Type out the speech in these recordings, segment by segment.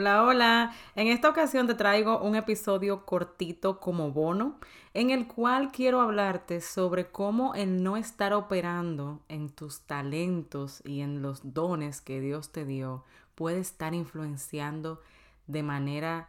Hola, hola. En esta ocasión te traigo un episodio cortito como bono en el cual quiero hablarte sobre cómo el no estar operando en tus talentos y en los dones que Dios te dio puede estar influenciando de manera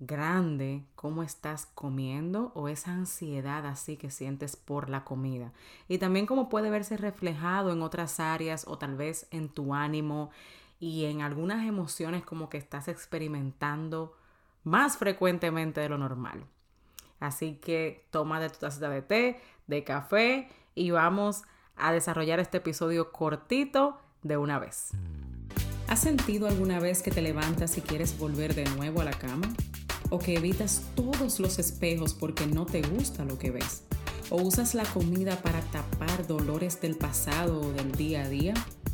grande cómo estás comiendo o esa ansiedad así que sientes por la comida. Y también cómo puede verse reflejado en otras áreas o tal vez en tu ánimo y en algunas emociones como que estás experimentando más frecuentemente de lo normal. Así que toma de tu taza de té, de café y vamos a desarrollar este episodio cortito de una vez. ¿Has sentido alguna vez que te levantas y quieres volver de nuevo a la cama? ¿O que evitas todos los espejos porque no te gusta lo que ves? ¿O usas la comida para tapar dolores del pasado o del día a día?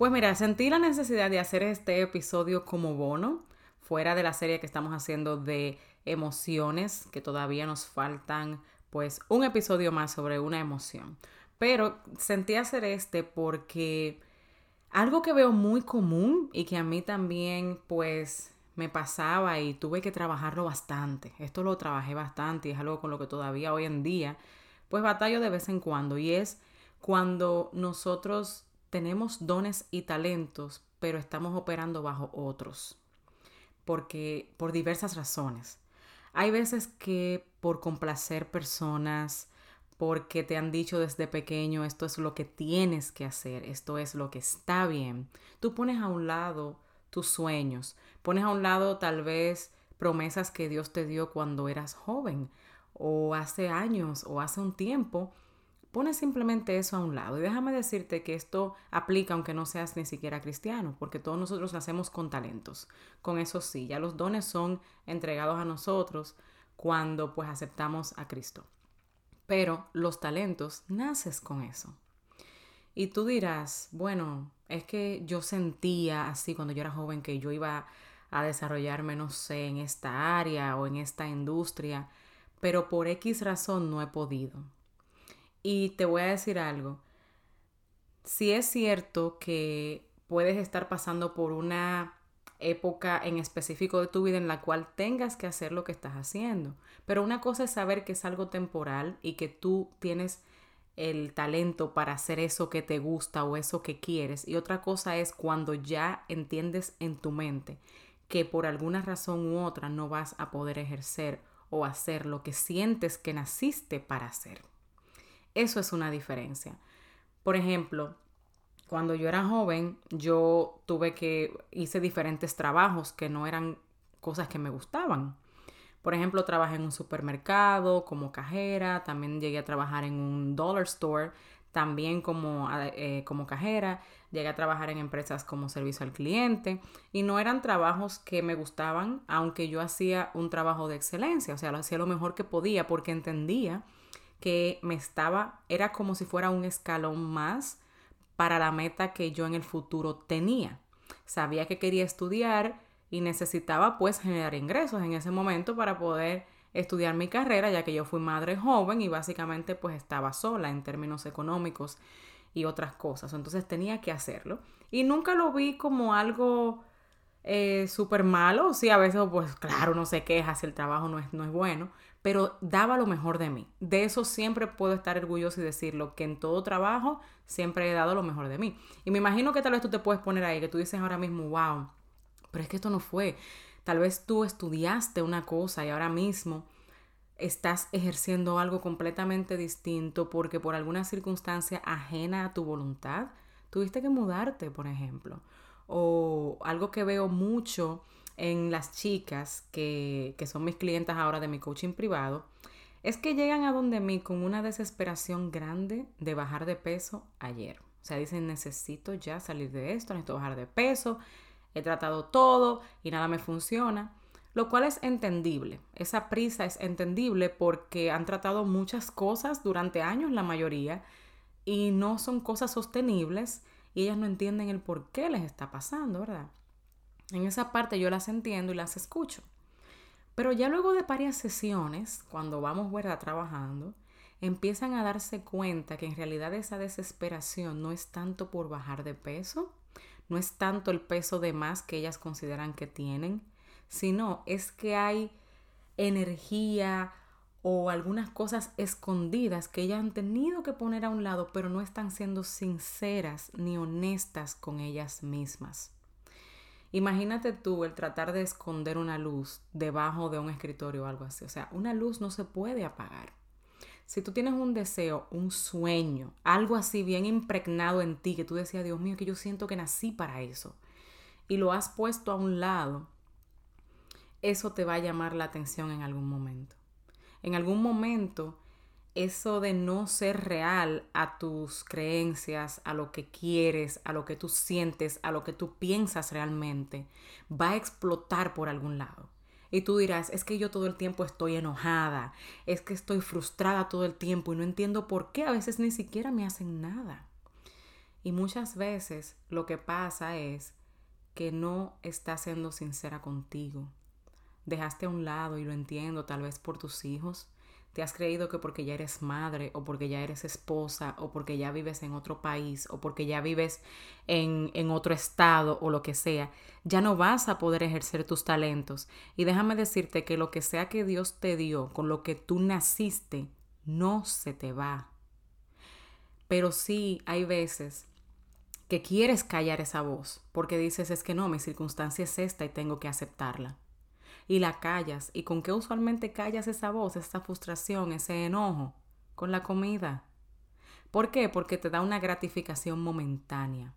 Pues mira, sentí la necesidad de hacer este episodio como bono, fuera de la serie que estamos haciendo de emociones, que todavía nos faltan pues un episodio más sobre una emoción. Pero sentí hacer este porque algo que veo muy común y que a mí también pues me pasaba y tuve que trabajarlo bastante. Esto lo trabajé bastante y es algo con lo que todavía hoy en día pues batallo de vez en cuando y es cuando nosotros tenemos dones y talentos pero estamos operando bajo otros porque por diversas razones. Hay veces que por complacer personas, porque te han dicho desde pequeño esto es lo que tienes que hacer, esto es lo que está bien. Tú pones a un lado tus sueños, pones a un lado tal vez promesas que Dios te dio cuando eras joven o hace años o hace un tiempo, pones simplemente eso a un lado. Y déjame decirte que esto aplica aunque no seas ni siquiera cristiano, porque todos nosotros nacemos con talentos. Con eso sí, ya los dones son entregados a nosotros cuando pues aceptamos a Cristo. Pero los talentos, naces con eso. Y tú dirás, bueno, es que yo sentía así cuando yo era joven que yo iba a desarrollarme, no sé, en esta área o en esta industria, pero por X razón no he podido. Y te voy a decir algo, si es cierto que puedes estar pasando por una época en específico de tu vida en la cual tengas que hacer lo que estás haciendo. Pero una cosa es saber que es algo temporal y que tú tienes el talento para hacer eso que te gusta o eso que quieres. Y otra cosa es cuando ya entiendes en tu mente que por alguna razón u otra no vas a poder ejercer o hacer lo que sientes que naciste para hacer. Eso es una diferencia. Por ejemplo, cuando yo era joven, yo tuve que, hice diferentes trabajos que no eran cosas que me gustaban. Por ejemplo, trabajé en un supermercado como cajera, también llegué a trabajar en un dollar store, también como, eh, como cajera, llegué a trabajar en empresas como servicio al cliente y no eran trabajos que me gustaban, aunque yo hacía un trabajo de excelencia, o sea, lo hacía lo mejor que podía porque entendía que me estaba, era como si fuera un escalón más para la meta que yo en el futuro tenía. Sabía que quería estudiar y necesitaba pues generar ingresos en ese momento para poder estudiar mi carrera, ya que yo fui madre joven y básicamente pues estaba sola en términos económicos y otras cosas. Entonces tenía que hacerlo. Y nunca lo vi como algo eh, súper malo. Sí, a veces pues claro, no se queja si el trabajo no es, no es bueno, pero daba lo mejor de mí. De eso siempre puedo estar orgulloso y decirlo, que en todo trabajo siempre he dado lo mejor de mí. Y me imagino que tal vez tú te puedes poner ahí, que tú dices ahora mismo, wow, pero es que esto no fue. Tal vez tú estudiaste una cosa y ahora mismo estás ejerciendo algo completamente distinto porque por alguna circunstancia ajena a tu voluntad, tuviste que mudarte, por ejemplo. O algo que veo mucho en las chicas que, que son mis clientas ahora de mi coaching privado, es que llegan a donde mí con una desesperación grande de bajar de peso ayer. O sea, dicen, necesito ya salir de esto, necesito bajar de peso, he tratado todo y nada me funciona. lo cual es entendible. Esa prisa es entendible porque han tratado muchas cosas durante años, la mayoría, y no son cosas sostenibles y ellas no entienden el por qué les está pasando, ¿verdad? En esa parte yo las entiendo y las escucho. Pero ya luego de varias sesiones, cuando vamos, ¿verdad? Trabajando, empiezan a darse cuenta que en realidad esa desesperación no es tanto por bajar de peso, no es tanto el peso de más que ellas consideran que tienen, sino es que hay energía o algunas cosas escondidas que ellas han tenido que poner a un lado, pero no están siendo sinceras ni honestas con ellas mismas. Imagínate tú el tratar de esconder una luz debajo de un escritorio o algo así. O sea, una luz no se puede apagar. Si tú tienes un deseo, un sueño, algo así bien impregnado en ti, que tú decías, Dios mío, que yo siento que nací para eso, y lo has puesto a un lado, eso te va a llamar la atención en algún momento. En algún momento, eso de no ser real a tus creencias, a lo que quieres, a lo que tú sientes, a lo que tú piensas realmente, va a explotar por algún lado. Y tú dirás, es que yo todo el tiempo estoy enojada, es que estoy frustrada todo el tiempo y no entiendo por qué a veces ni siquiera me hacen nada. Y muchas veces lo que pasa es que no estás siendo sincera contigo. Dejaste a un lado, y lo entiendo, tal vez por tus hijos, te has creído que porque ya eres madre o porque ya eres esposa o porque ya vives en otro país o porque ya vives en, en, otro estado o lo que sea, ya no vas a poder ejercer tus talentos. Y déjame decirte que lo que sea que Dios te dio, con lo que tú naciste, no se te va. Pero sí hay veces que quieres callar esa voz porque dices es que no, mi circunstancia es esta y tengo que aceptarla y la callas. ¿Y con qué usualmente callas esa voz, esa frustración, ese enojo? Con la comida. ¿Por qué? Porque te da una gratificación momentánea.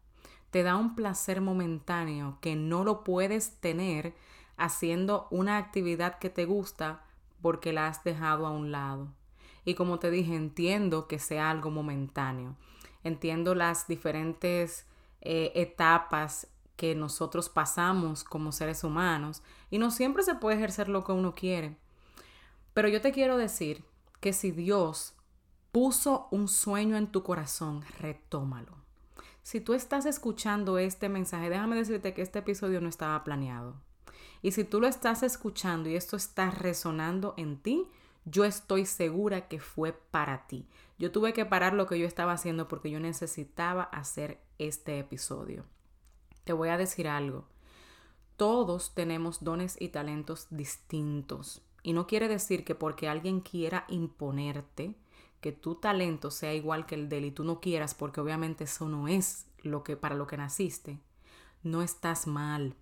Te da un placer momentáneo que no lo puedes tener haciendo una actividad que te gusta porque la has dejado a un lado. Y como te dije, entiendo que sea algo momentáneo. Entiendo las diferentes eh, etapas que nosotros pasamos como seres humanos y no siempre se puede ejercer lo que uno quiere. Pero yo te quiero decir que si Dios puso un sueño en tu corazón, retómalo. Si tú estás escuchando este mensaje, déjame decirte que este episodio no estaba planeado. Y si tú lo estás escuchando y esto está resonando en ti, yo estoy segura que fue para ti. Yo tuve que parar lo que yo estaba haciendo porque yo necesitaba hacer este episodio te voy a decir algo. Todos tenemos dones y talentos distintos. Y no quiere decir que porque alguien quiera imponerte que tu talento sea igual que el de él y tú no quieras, porque obviamente eso no es lo que para lo que naciste, no estás mal.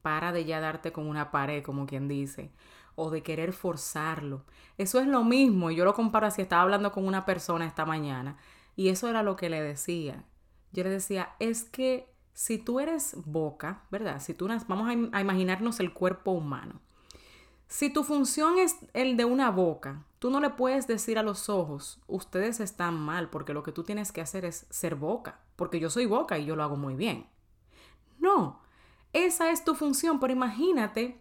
Para de ya darte con una pared, como quien dice, o de querer forzarlo. Eso es lo mismo. Yo lo comparo así. Estaba hablando con una persona esta mañana y eso era lo que le decía. Yo le decía, es que si tú eres boca, ¿verdad? Si tú vamos a, imaginarnos el cuerpo humano. Si tu función es el de una boca, tú no le puedes decir a los ojos, ustedes están mal porque lo que tú tienes que hacer es ser boca, porque yo soy boca y yo lo hago muy bien. No, esa es tu función, pero imagínate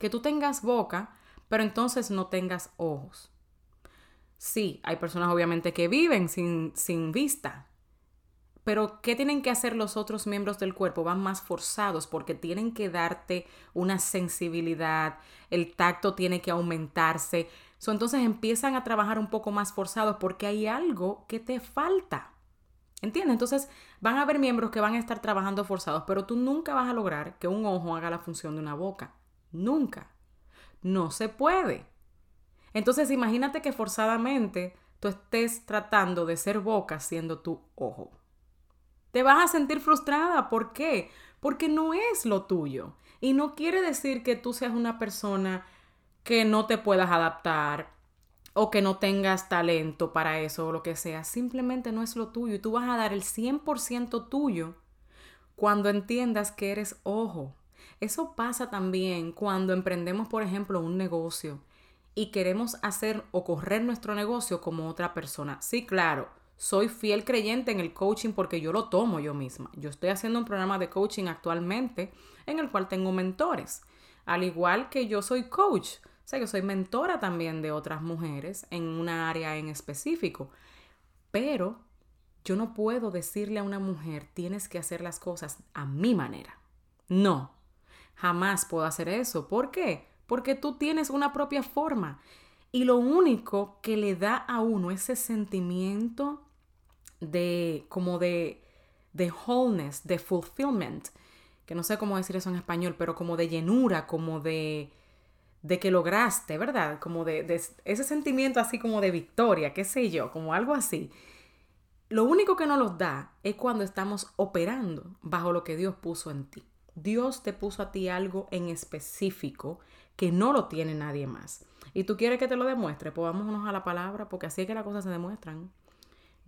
que tú tengas boca, pero entonces no tengas ojos. Sí, hay personas obviamente que viven sin, sin vista, pero, ¿qué tienen que hacer los otros miembros del cuerpo? Van más forzados porque tienen que darte una sensibilidad, el tacto tiene que aumentarse. entonces empiezan a trabajar un poco más forzados porque hay algo que te falta. ¿Entiendes? Entonces van a haber miembros que van a estar trabajando forzados, pero tú nunca vas a lograr que un ojo haga la función de una boca. Nunca. No se puede. Entonces imagínate que forzadamente tú estés tratando de ser boca siendo tu ojo. Te vas a sentir frustrada. ¿Por qué? Porque no es lo tuyo. Y no quiere decir que tú seas una persona que no te puedas adaptar o que no tengas talento para eso o lo que sea. Simplemente no es lo tuyo. Y tú vas a dar el 100% tuyo cuando entiendas que eres ojo. Eso pasa también cuando emprendemos, por ejemplo, un negocio y queremos hacer o correr nuestro negocio como otra persona. Sí, claro, soy fiel creyente en el coaching porque yo lo tomo yo misma. Yo estoy haciendo un programa de coaching actualmente en el cual tengo mentores. Al igual que yo soy coach, o sea, yo soy mentora también de otras mujeres en una área en específico. Pero yo no puedo decirle a una mujer, tienes que hacer las cosas a mi manera. No, jamás puedo hacer eso. ¿Por qué? Porque tú tienes una propia forma. Y lo único que le da a uno ese sentimiento de como de, de wholeness, de fulfillment, que no sé cómo decir eso en español, pero como de llenura, como de, de que lograste, ¿verdad? Como de, de ese sentimiento así como de victoria, qué sé yo, como algo así. Lo único que nos los da es cuando estamos operando bajo lo que Dios puso en ti. Dios te puso a ti algo en específico que no lo tiene nadie más. Y tú quieres que te lo demuestre, pues vámonos a la palabra, porque así es que las cosas se demuestran.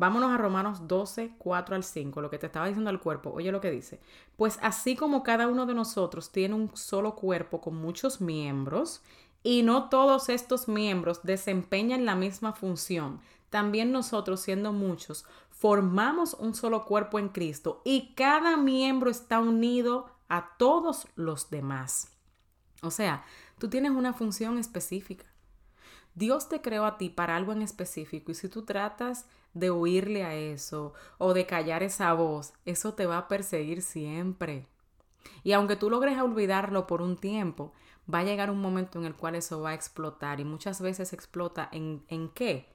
Vámonos a Romanos 12, 4 al 5, lo que te estaba diciendo al cuerpo. Oye lo que dice. Pues así como cada uno de nosotros tiene un solo cuerpo con muchos miembros, y no todos estos miembros desempeñan la misma función, también nosotros, siendo muchos, formamos un solo cuerpo en Cristo y cada miembro está unido a todos los demás. O sea, tú tienes una función específica. Dios te creó a ti para algo en específico y si tú tratas de huirle a eso o de callar esa voz, eso te va a perseguir siempre. Y aunque tú logres olvidarlo por un tiempo, va a llegar un momento en el cual eso va a explotar y muchas veces explota en, en qué?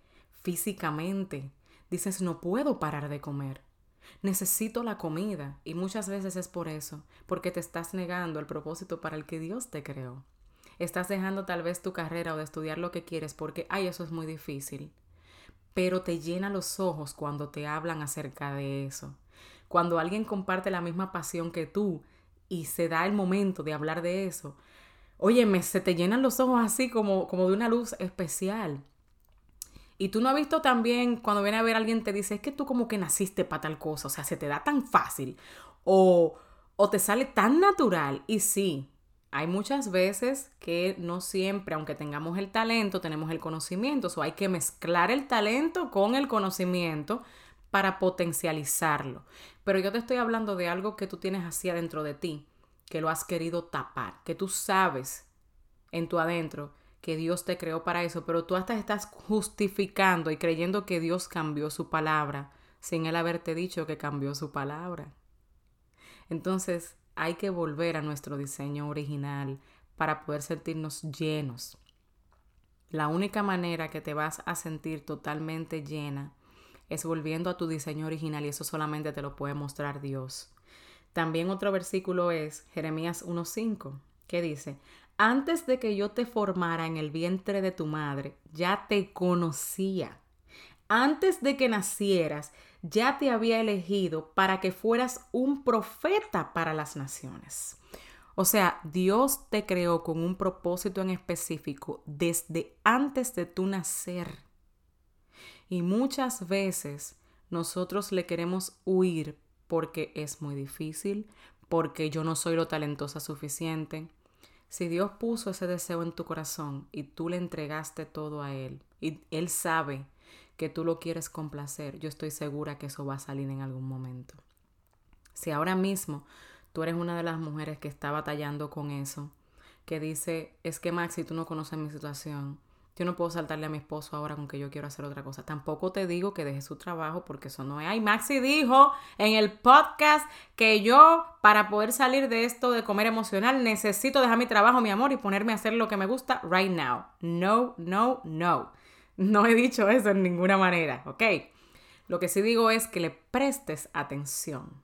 Físicamente. Dices, no puedo parar de comer. Necesito la comida y muchas veces es por eso, porque te estás negando el propósito para el que Dios te creó. Estás dejando tal vez tu carrera o de estudiar lo que quieres porque, ay, eso es muy difícil pero te llena los ojos cuando te hablan acerca de eso. Cuando alguien comparte la misma pasión que tú y se da el momento de hablar de eso, óyeme, se te llenan los ojos así como, como de una luz especial. Y tú no has visto también cuando viene a ver a alguien te dice, es que tú como que naciste para tal cosa, o sea, se te da tan fácil o, o te sale tan natural. Y sí, hay muchas veces que no siempre, aunque tengamos el talento, tenemos el conocimiento. O hay que mezclar el talento con el conocimiento para potencializarlo. Pero yo te estoy hablando de algo que tú tienes así adentro de ti, que lo has querido tapar, que tú sabes en tu adentro que Dios te creó para eso, pero tú hasta estás justificando y creyendo que Dios cambió su palabra sin él haberte dicho que cambió su palabra. Entonces, hay que volver a nuestro diseño original para poder sentirnos llenos. La única manera que te vas a sentir totalmente llena es volviendo a tu diseño original y eso solamente te lo puede mostrar Dios. También otro versículo es Jeremías 1.5, que dice, antes de que yo te formara en el vientre de tu madre, ya te conocía. Antes de que nacieras, ya te había elegido para que fueras un profeta para las naciones. O sea, Dios te creó con un propósito en específico desde antes de tu nacer. Y muchas veces nosotros le queremos huir porque es muy difícil, porque yo no soy lo talentosa suficiente. Si Dios puso ese deseo en tu corazón y tú le entregaste todo a Él, y Él sabe que tú lo quieres complacer, yo estoy segura que eso va a salir en algún momento. Si ahora mismo tú eres una de las mujeres que está batallando con eso, que dice, es que Maxi, tú no conoces mi situación, yo no puedo saltarle a mi esposo ahora con que yo quiero hacer otra cosa. Tampoco te digo que deje su trabajo porque eso no es. Ay, Maxi dijo en el podcast que yo para poder salir de esto de comer emocional necesito dejar mi trabajo, mi amor, y ponerme a hacer lo que me gusta right now. No, no, no. No he dicho eso en ninguna manera, ¿ok? Lo que sí digo es que le prestes atención.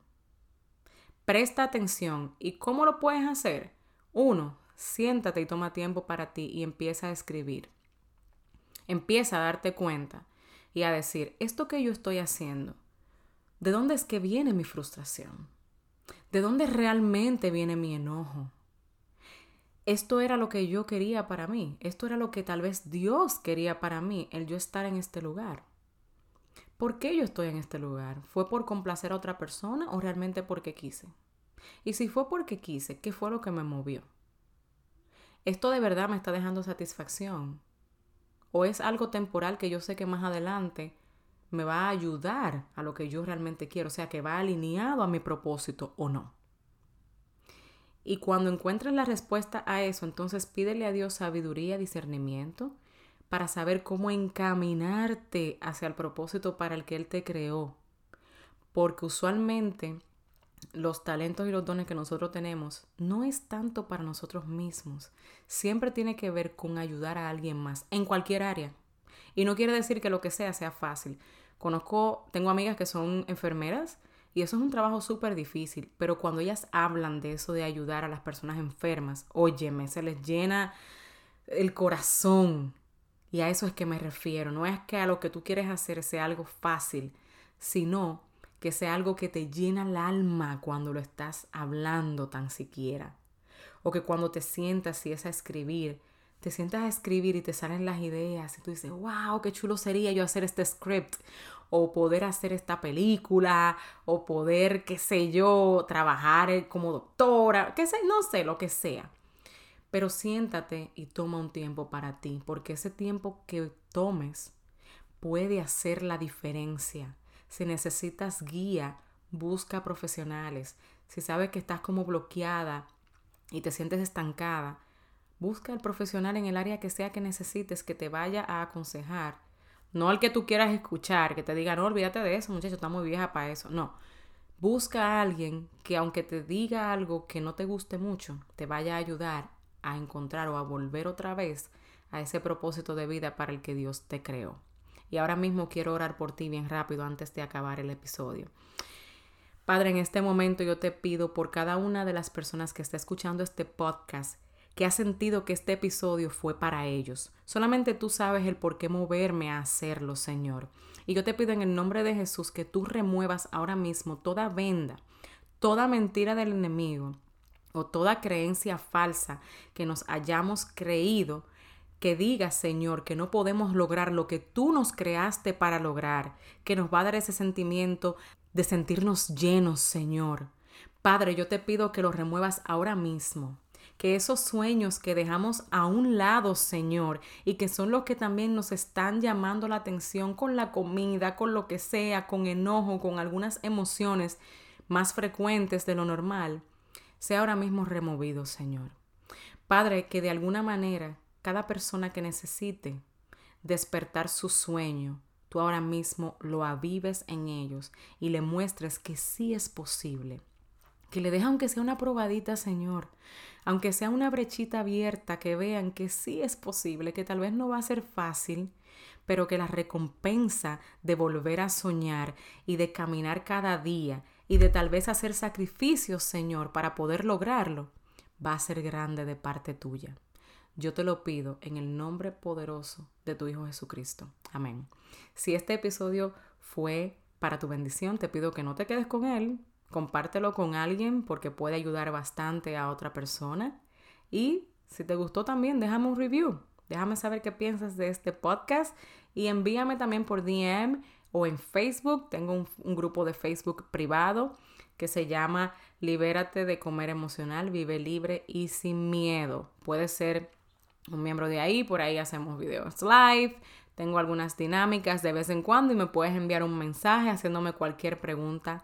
Presta atención. ¿Y cómo lo puedes hacer? Uno, siéntate y toma tiempo para ti y empieza a escribir. Empieza a darte cuenta y a decir, esto que yo estoy haciendo, ¿de dónde es que viene mi frustración? ¿De dónde realmente viene mi enojo? Esto era lo que yo quería para mí, esto era lo que tal vez Dios quería para mí, el yo estar en este lugar. ¿Por qué yo estoy en este lugar? ¿Fue por complacer a otra persona o realmente porque quise? Y si fue porque quise, ¿qué fue lo que me movió? ¿Esto de verdad me está dejando satisfacción? ¿O es algo temporal que yo sé que más adelante me va a ayudar a lo que yo realmente quiero? O sea, que va alineado a mi propósito o no. Y cuando encuentres la respuesta a eso, entonces pídele a Dios sabiduría, discernimiento, para saber cómo encaminarte hacia el propósito para el que Él te creó. Porque usualmente los talentos y los dones que nosotros tenemos no es tanto para nosotros mismos. Siempre tiene que ver con ayudar a alguien más en cualquier área. Y no quiere decir que lo que sea sea fácil. Conozco, tengo amigas que son enfermeras y eso es un trabajo súper difícil, pero cuando ellas hablan de eso de ayudar a las personas enfermas, óyeme, se les llena el corazón. Y a eso es que me refiero. No es que a lo que tú quieres hacer sea algo fácil, sino que sea algo que te llena el alma cuando lo estás hablando tan siquiera. O que cuando te sientas y es a escribir, te sientas a escribir y te salen las ideas y tú dices, wow, qué chulo sería yo hacer este script o poder hacer esta película o poder, qué sé yo, trabajar como doctora, qué sé, no sé, lo que sea. Pero siéntate y toma un tiempo para ti, porque ese tiempo que tomes puede hacer la diferencia. Si necesitas guía, busca profesionales. Si sabes que estás como bloqueada y te sientes estancada, Busca al profesional en el área que sea que necesites que te vaya a aconsejar. No al que tú quieras escuchar, que te diga, no, olvídate de eso, muchacho, está muy vieja para eso. No. Busca a alguien que aunque te diga algo que no te guste mucho, te vaya a ayudar a encontrar o a volver otra vez a ese propósito de vida para el que Dios te creó. Y ahora mismo quiero orar por ti bien rápido antes de acabar el episodio. Padre, en este momento yo te pido por cada una de las personas que está escuchando este podcast que ha sentido que este episodio fue para ellos. Solamente tú sabes el por qué moverme a hacerlo, Señor. Y yo te pido en el nombre de Jesús que tú remuevas ahora mismo toda venda, toda mentira del enemigo o toda creencia falsa que nos hayamos creído que diga, Señor, que no podemos lograr lo que tú nos creaste para lograr, que nos va a dar ese sentimiento de sentirnos llenos, Señor. Padre, yo te pido que lo remuevas ahora mismo que esos sueños que dejamos a un lado, Señor, y que son los que también nos están llamando la atención con la comida, con lo que sea, con enojo, con algunas emociones más frecuentes de lo normal, sea ahora mismo removido, Señor. Padre, que de alguna manera cada persona que necesite despertar su sueño, tú ahora mismo lo avives en ellos y le muestres que sí es posible. Que le deja aunque sea una probadita, Señor, aunque sea una brechita abierta, que vean que sí es posible, que tal vez no va a ser fácil, pero que la recompensa de volver a soñar y de caminar cada día y de tal vez hacer sacrificios, Señor, para poder lograrlo, va a ser grande de parte tuya. Yo te lo pido en el nombre poderoso de tu Hijo Jesucristo. Amén. Si este episodio fue para tu bendición, te pido que no te quedes con él, compártelo con alguien porque puede ayudar bastante a otra persona. Y si te gustó también, déjame un review. Déjame saber qué piensas de este podcast y envíame también por DM o en Facebook. Tengo un, grupo de Facebook privado que se llama Libérate de comer emocional, vive libre y sin miedo. Puedes ser un miembro de ahí, por ahí hacemos videos live, tengo algunas dinámicas de vez en cuando y me puedes enviar un mensaje haciéndome cualquier pregunta